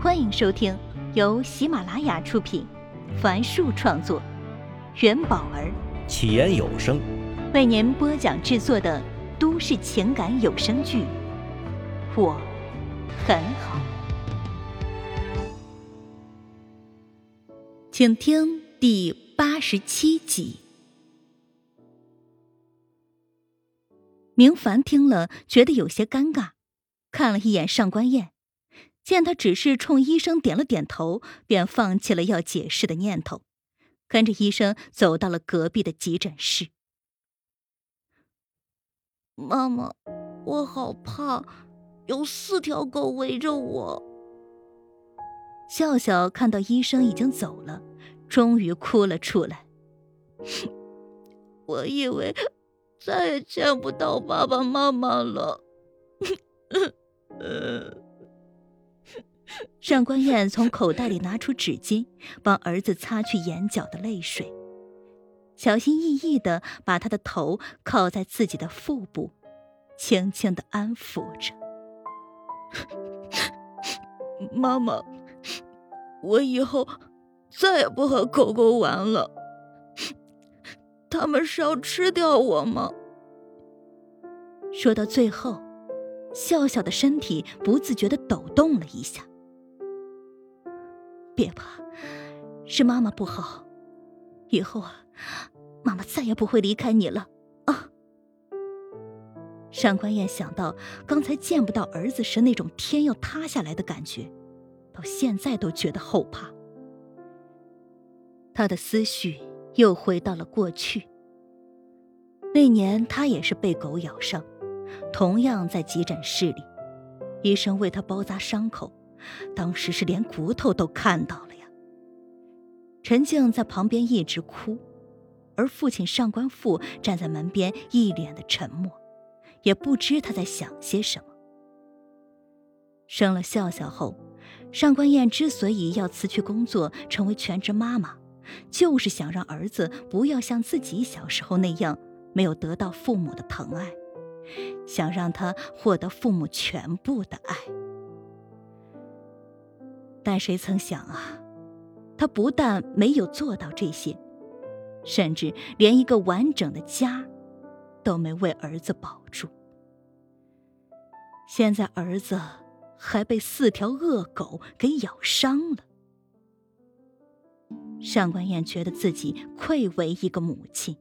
欢迎收听由喜马拉雅出品，凡树创作，元宝儿起言有声为您播讲制作的都市情感有声剧《我很好》，请听第八十七集。明凡听了，觉得有些尴尬，看了一眼上官燕。见他只是冲医生点了点头，便放弃了要解释的念头，跟着医生走到了隔壁的急诊室。妈妈，我好怕，有四条狗围着我。笑笑看到医生已经走了，终于哭了出来。我以为再也见不到爸爸妈妈了。上官燕从口袋里拿出纸巾，帮儿子擦去眼角的泪水，小心翼翼的把他的头靠在自己的腹部，轻轻的安抚着。妈妈，我以后再也不和狗狗玩了。他们是要吃掉我吗？说到最后，笑笑的身体不自觉的抖动了一下。别怕，是妈妈不好。以后啊，妈妈再也不会离开你了啊！上官燕想到刚才见不到儿子时那种天要塌下来的感觉，到现在都觉得后怕。他的思绪又回到了过去。那年他也是被狗咬伤，同样在急诊室里，医生为他包扎伤口。当时是连骨头都看到了呀。陈静在旁边一直哭，而父亲上官富站在门边一脸的沉默，也不知他在想些什么。生了笑笑后，上官燕之所以要辞去工作，成为全职妈妈，就是想让儿子不要像自己小时候那样没有得到父母的疼爱，想让他获得父母全部的爱。但谁曾想啊，他不但没有做到这些，甚至连一个完整的家都没为儿子保住。现在儿子还被四条恶狗给咬伤了。上官燕觉得自己愧为一个母亲，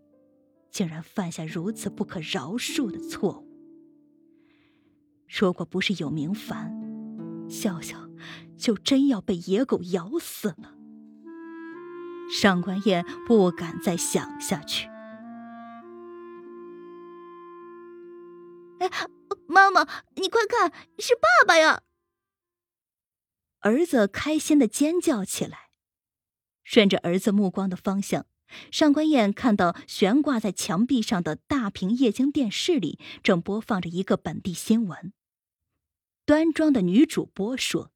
竟然犯下如此不可饶恕的错误。如果不是有明凡，笑笑。就真要被野狗咬死了。上官燕不敢再想下去。哎，妈妈，你快看，是爸爸呀！儿子开心的尖叫起来。顺着儿子目光的方向，上官燕看到悬挂在墙壁上的大屏液晶电视里正播放着一个本地新闻。端庄的女主播说。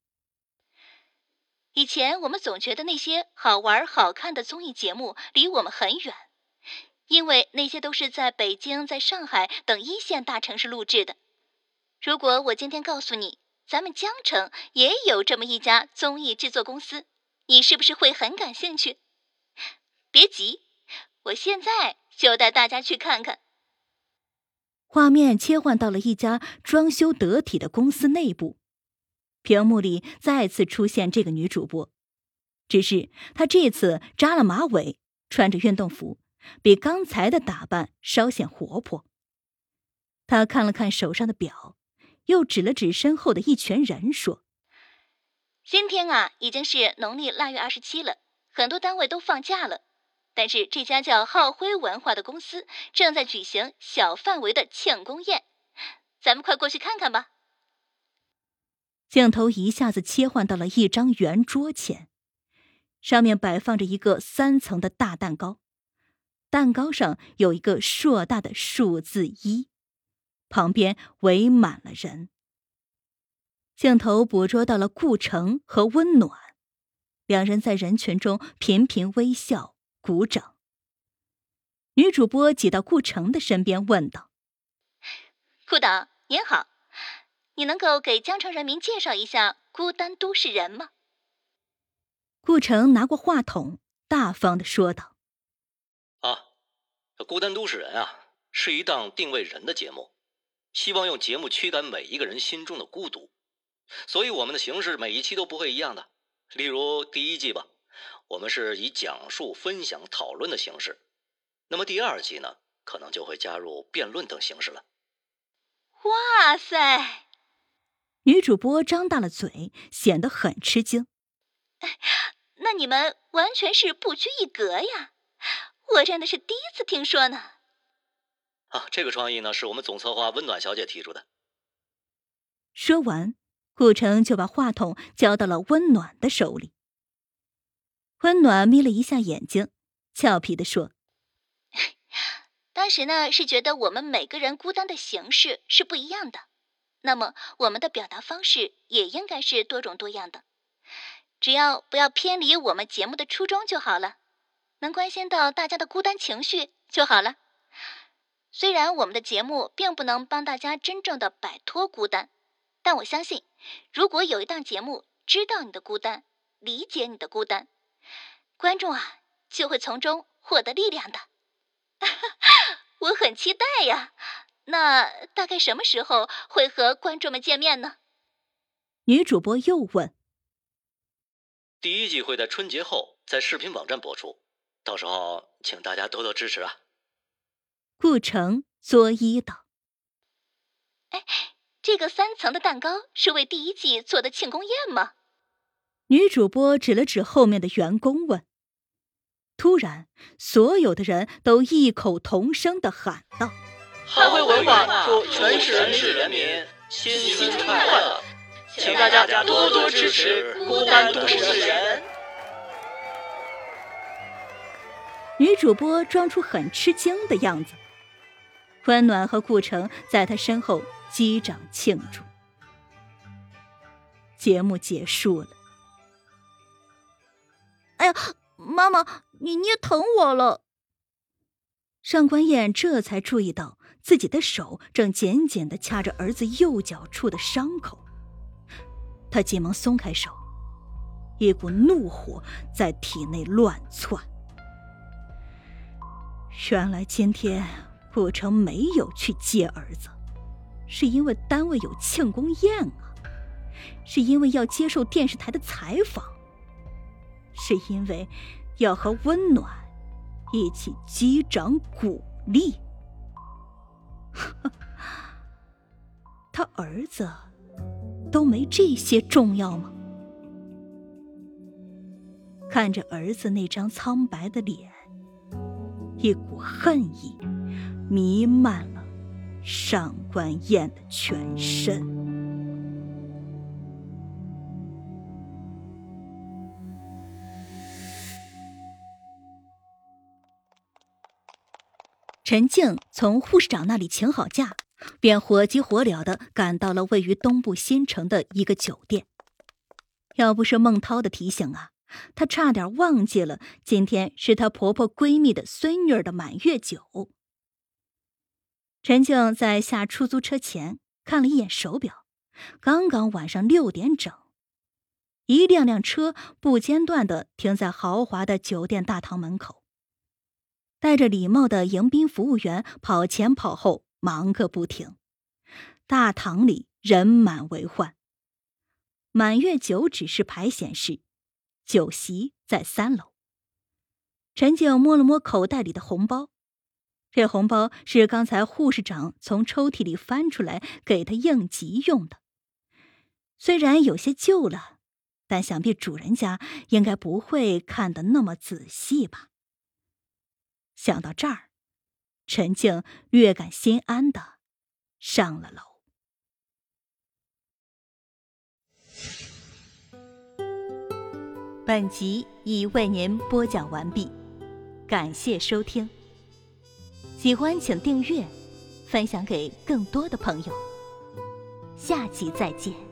以前我们总觉得那些好玩好看的综艺节目离我们很远，因为那些都是在北京、在上海等一线大城市录制的。如果我今天告诉你，咱们江城也有这么一家综艺制作公司，你是不是会很感兴趣？别急，我现在就带大家去看看。画面切换到了一家装修得体的公司内部。屏幕里再次出现这个女主播，只是她这次扎了马尾，穿着运动服，比刚才的打扮稍显活泼。她看了看手上的表，又指了指身后的一群人，说：“今天啊，已经是农历腊月二十七了，很多单位都放假了，但是这家叫浩辉文化的公司正在举行小范围的庆功宴，咱们快过去看看吧。”镜头一下子切换到了一张圆桌前，上面摆放着一个三层的大蛋糕，蛋糕上有一个硕大的数字一，旁边围满了人。镜头捕捉到了顾城和温暖，两人在人群中频频微笑鼓掌。女主播挤到顾城的身边问道：“顾导您好。”你能够给江城人民介绍一下孤单都市人吗？顾城拿过话筒，大方的说道：“啊，孤单都市人啊，是一档定位人的节目，希望用节目驱赶每一个人心中的孤独，所以我们的形式每一期都不会一样的。例如第一季吧，我们是以讲述、分享、讨论的形式，那么第二季呢，可能就会加入辩论等形式了。”哇塞！女主播张大了嘴，显得很吃惊。那你们完全是不拘一格呀！我真的是第一次听说呢。啊，这个创意呢，是我们总策划温暖小姐提出的。说完，顾城就把话筒交到了温暖的手里。温暖眯了一下眼睛，俏皮的说。当时呢，是觉得我们每个人孤单的形式是不一样的，那么我们的表达方式也应该是多种多样的，只要不要偏离我们节目的初衷就好了，能关心到大家的孤单情绪就好了。虽然我们的节目并不能帮大家真正的摆脱孤单，但我相信，如果有一档节目知道你的孤单，理解你的孤单，观众啊就会从中获得力量的。我很期待呀，那大概什么时候会和观众们见面呢？女主播又问。第一季会在春节后在视频网站播出，到时候请大家多多支持啊。顾城作揖道：“哎，这个三层的蛋糕是为第一季做的庆功宴吗？”女主播指了指后面的员工问。突然，所有的人都异口同声的喊道：“汉会文化祝全市人民新春快乐，请大家多多支持孤单都市人。”女主播装出很吃惊的样子，温暖和顾城在她身后击掌庆祝。节目结束了。哎呀！妈妈，你捏疼我了。上官燕这才注意到自己的手正紧紧的掐着儿子右脚处的伤口，她急忙松开手，一股怒火在体内乱窜。原来今天顾城没有去接儿子，是因为单位有庆功宴啊，是因为要接受电视台的采访。是因为要和温暖一起击掌鼓励，他儿子都没这些重要吗？看着儿子那张苍白的脸，一股恨意弥漫了上官燕的全身。陈静从护士长那里请好假，便火急火燎的赶到了位于东部新城的一个酒店。要不是孟涛的提醒啊，她差点忘记了今天是她婆婆闺蜜的孙女儿的满月酒。陈静在下出租车前看了一眼手表，刚刚晚上六点整。一辆辆车不间断的停在豪华的酒店大堂门口。戴着礼帽的迎宾服务员跑前跑后，忙个不停。大堂里人满为患。满月酒指示牌显示，酒席在三楼。陈静摸了摸口袋里的红包，这红包是刚才护士长从抽屉里翻出来给他应急用的。虽然有些旧了，但想必主人家应该不会看得那么仔细吧。想到这儿，陈静略感心安的上了楼。本集已为您播讲完毕，感谢收听。喜欢请订阅，分享给更多的朋友。下集再见。